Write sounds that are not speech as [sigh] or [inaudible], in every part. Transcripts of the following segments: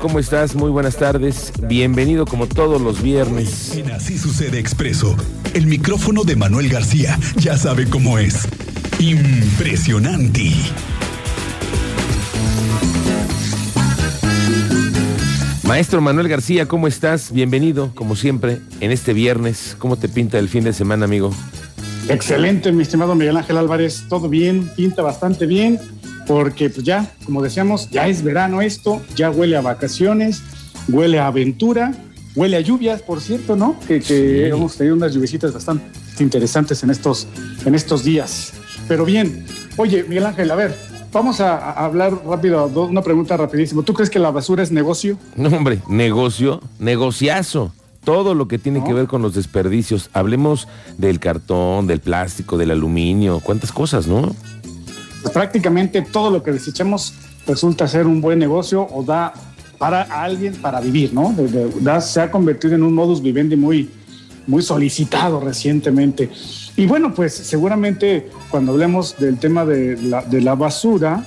¿Cómo estás? Muy buenas tardes. Bienvenido como todos los viernes. En Así sucede expreso. El micrófono de Manuel García ya sabe cómo es. Impresionante. Maestro Manuel García, ¿cómo estás? Bienvenido, como siempre, en este viernes. ¿Cómo te pinta el fin de semana, amigo? Excelente, mi estimado Miguel Ángel Álvarez. Todo bien, pinta bastante bien, porque pues ya, como decíamos, ya es verano esto, ya huele a vacaciones, huele a aventura, huele a lluvias, por cierto, ¿no? Que, hemos tenido unas lluviecitas bastante interesantes en estos, en estos días. Pero bien, oye, Miguel Ángel, a ver, Vamos a, hablar rápido, una pregunta rapidísimo. ¿Tú crees que la basura es negocio? No, hombre, negocio, negociazo. Todo lo que tiene que ver con los desperdicios. Hablemos del cartón, del plástico, del aluminio, cuántas cosas, ¿no? Pues prácticamente todo lo que desechamos resulta ser un buen negocio o da para alguien para vivir, ¿no? se ha convertido en un modus vivendi muy, muy solicitado recientemente. Y bueno, pues seguramente cuando hablemos del tema de la, de la basura,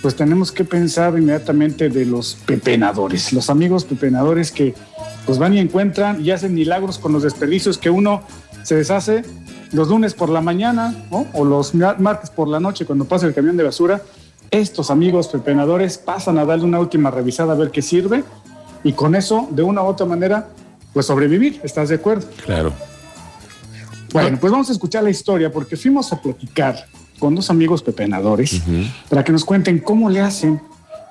pues tenemos que pensar inmediatamente de los pepenadores, los amigos pepenadores que pues van y encuentran y hacen milagros con los desperdicios que uno se deshace los lunes por la mañana o los martes por la noche cuando pasa el camión de basura. Estos amigos pepenadores pasan a darle una última revisada a ver qué sirve y con eso, de una u otra manera, pues sobrevivir. ¿Estás de acuerdo? Claro. Bueno, pues vamos a escuchar la historia porque fuimos a platicar con dos amigos pepenadores para que nos cuenten cómo le hacen,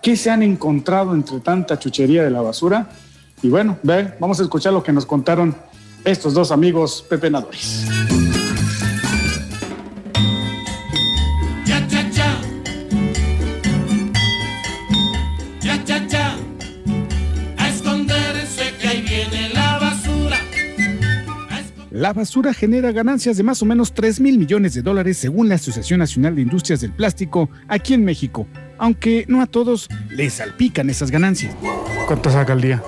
qué se han encontrado entre tanta chuchería de la basura. Y bueno, ve, vamos a escuchar lo que nos contaron estos dos amigos pepenadores. La basura genera ganancias de más o menos 3 mil millones de dólares según la Asociación Nacional de Industrias del Plástico aquí en México, aunque no a todos les salpican esas ganancias. ¿Cuánto saca al día?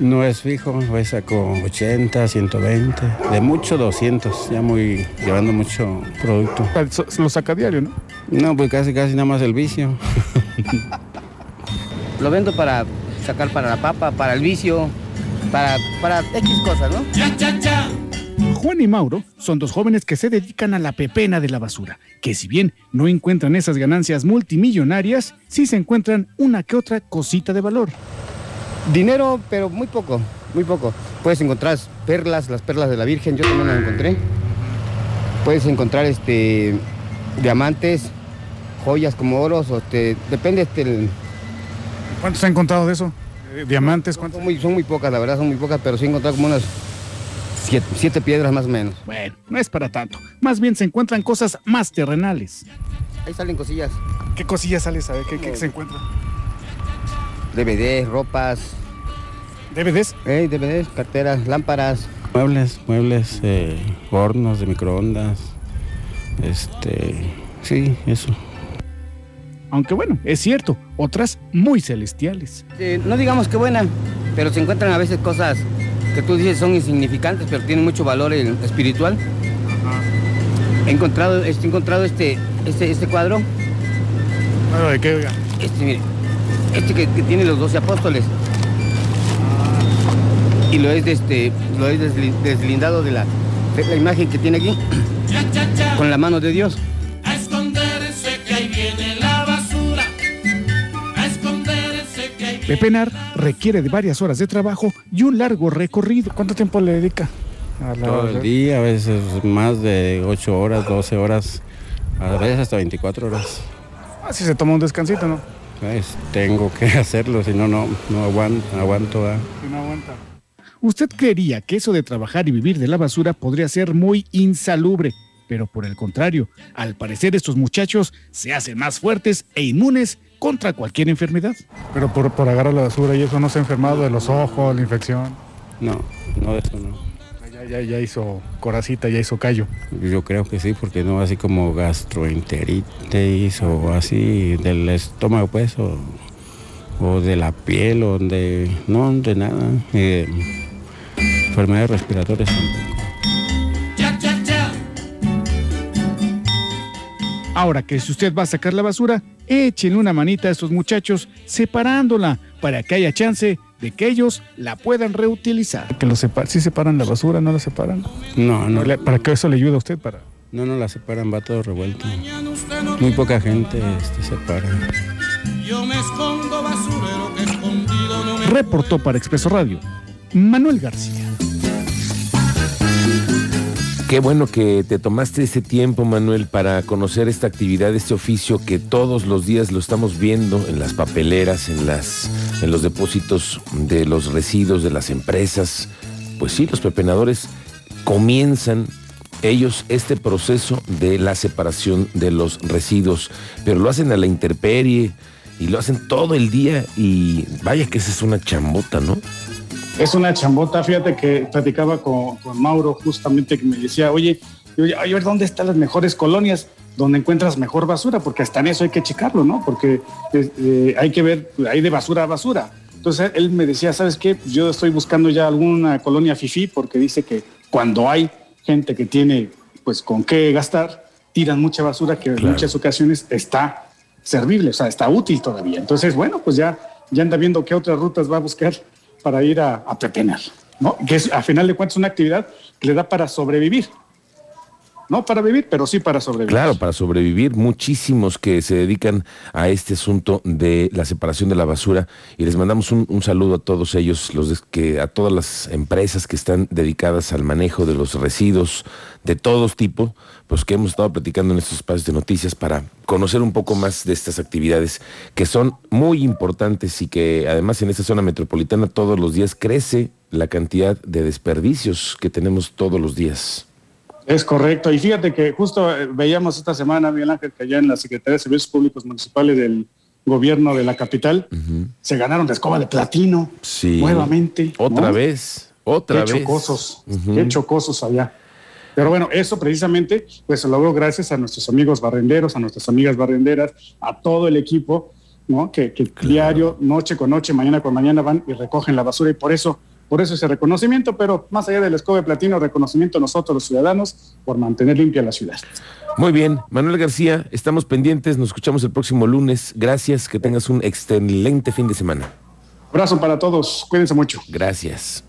No es fijo, hoy saco 80, 120, de mucho 200, ya muy llevando mucho producto. Lo saca diario, ¿no? No, pues casi casi nada más el vicio. [laughs] Lo vendo para sacar para la papa, para el vicio, para, para X cosas, ¿no? Juan y Mauro son dos jóvenes que se dedican a la pepena de la basura, que si bien no encuentran esas ganancias multimillonarias, sí se encuentran una que otra cosita de valor. Dinero, pero muy poco, muy poco. Puedes encontrar perlas, las perlas de la Virgen, yo también las encontré. Puedes encontrar este diamantes, joyas como oros, o te, depende este, ¿Cuántos ha encontrado de eso? Diamantes? Son muy, son muy pocas, la verdad, son muy pocas, pero sí encontrado como unas siete, piedras más o menos. Bueno, no es para tanto. Más bien se encuentran cosas más terrenales. Ahí salen cosillas. ¿Qué cosillas salen? A ver, ¿qué, se encuentra? DVDs, ropas. ¿DVDs? Eh, DVDs, carteras, lámparas. Muebles, muebles, eh, hornos de microondas. Este, sí, eso aunque bueno, es cierto, otras muy celestiales. no digamos que buena, pero se encuentran a veces cosas que tú dices son insignificantes, pero tienen mucho valor espiritual. He encontrado, he encontrado este, este, este cuadro. ¿Cuadro de qué, oiga? Este, mire, este que, tiene los doce apóstoles. Y lo es, este, lo es deslindado de la, de la imagen que tiene aquí, con la mano de Dios. Pepenar requiere de varias horas de trabajo y un largo recorrido. ¿Cuánto tiempo le dedica? A Todo el día, a veces más de 8 horas, 12 horas, a veces hasta 24 horas. Así se toma un descansito, ¿no? Pues, tengo que [laughs] hacerlo, si no, no, no aguanto. aguanto Si no aguanta. Usted creería que eso de trabajar y vivir de la basura podría ser muy insalubre, pero por el contrario, al parecer estos muchachos se hacen más fuertes e inmunes contra cualquier enfermedad. Pero por, por agarrar la basura y eso no se ha enfermado de los ojos, la infección. No, no de eso no. Ya, ya, hizo coracita, ya hizo callo. Yo creo que sí, porque no así como gastroenteritis o así del estómago, pues, o, de la piel, o de. No, de nada. enfermedades respiratorias tampoco. Ahora que si usted va a sacar la basura, Échenle una manita a estos muchachos separándola para que haya chance de que ellos la puedan reutilizar. Que lo sepa ¿Sí separan la basura? ¿No la separan? No, no. ¿Para qué eso le ayuda a usted? Para... No, no la separan, va todo revuelto. Muy poca gente este, separa. Yo me escondo basurero que escondido no me Reportó para Expreso Radio Manuel García. Qué bueno que te tomaste ese tiempo, Manuel, para conocer esta actividad, este oficio que todos los días lo estamos viendo en las papeleras, en las en los depósitos de los residuos de las empresas. Pues sí, los pepenadores comienzan ellos este proceso de la separación de los residuos, pero lo hacen a la intemperie y lo hacen todo el día y vaya que esa es una chambota, ¿no? Es una chambota, fíjate que platicaba con, Mauro justamente que me decía, oye, a ver dónde están las mejores colonias donde encuentras mejor basura, porque hasta en eso hay que checarlo, ¿no? Porque eh, hay que ver, hay de basura a basura. Entonces él me decía, ¿sabes qué? Yo estoy buscando ya alguna colonia FIFI porque dice que cuando hay gente que tiene pues con qué gastar, tiran mucha basura que en muchas ocasiones está servible, o sea, está útil todavía. Entonces, bueno, pues ya, ya anda viendo qué otras rutas va a buscar para ir a, a ¿no? Que es, a final de cuentas, una actividad que le da para sobrevivir. No para vivir, pero sí para sobrevivir. Claro, para sobrevivir. Muchísimos que se dedican a este asunto de la separación de la basura. Y les mandamos un, saludo a todos ellos, los que, a todas las empresas que están dedicadas al manejo de los residuos de todos tipos, pues que hemos estado platicando en estos espacios de noticias para conocer un poco más de estas actividades que son muy importantes y que además en esta zona metropolitana todos los días crece la cantidad de desperdicios que tenemos todos los días. Es correcto. Y fíjate que justo eh, veíamos esta semana, Miguel Ángel, que allá en la Secretaría de Servicios Públicos Municipales del gobierno de la capital, se ganaron de escoba de platino. Sí. Nuevamente. Otra vez. Otra qué vez. Chocosos, Qué chocosos allá. Pero bueno, eso precisamente pues se logró gracias a nuestros amigos barrenderos, a nuestras amigas barrenderas, a todo el equipo, ¿no? Que, diario, noche con noche, mañana con mañana van y recogen la basura y por eso por eso ese reconocimiento, pero más allá del escobe platino, reconocimiento a nosotros los ciudadanos por mantener limpia la ciudad. Muy bien, Manuel García, estamos pendientes, nos escuchamos el próximo lunes. Gracias, que tengas un excelente fin de semana. Abrazo para todos, cuídense mucho. Gracias.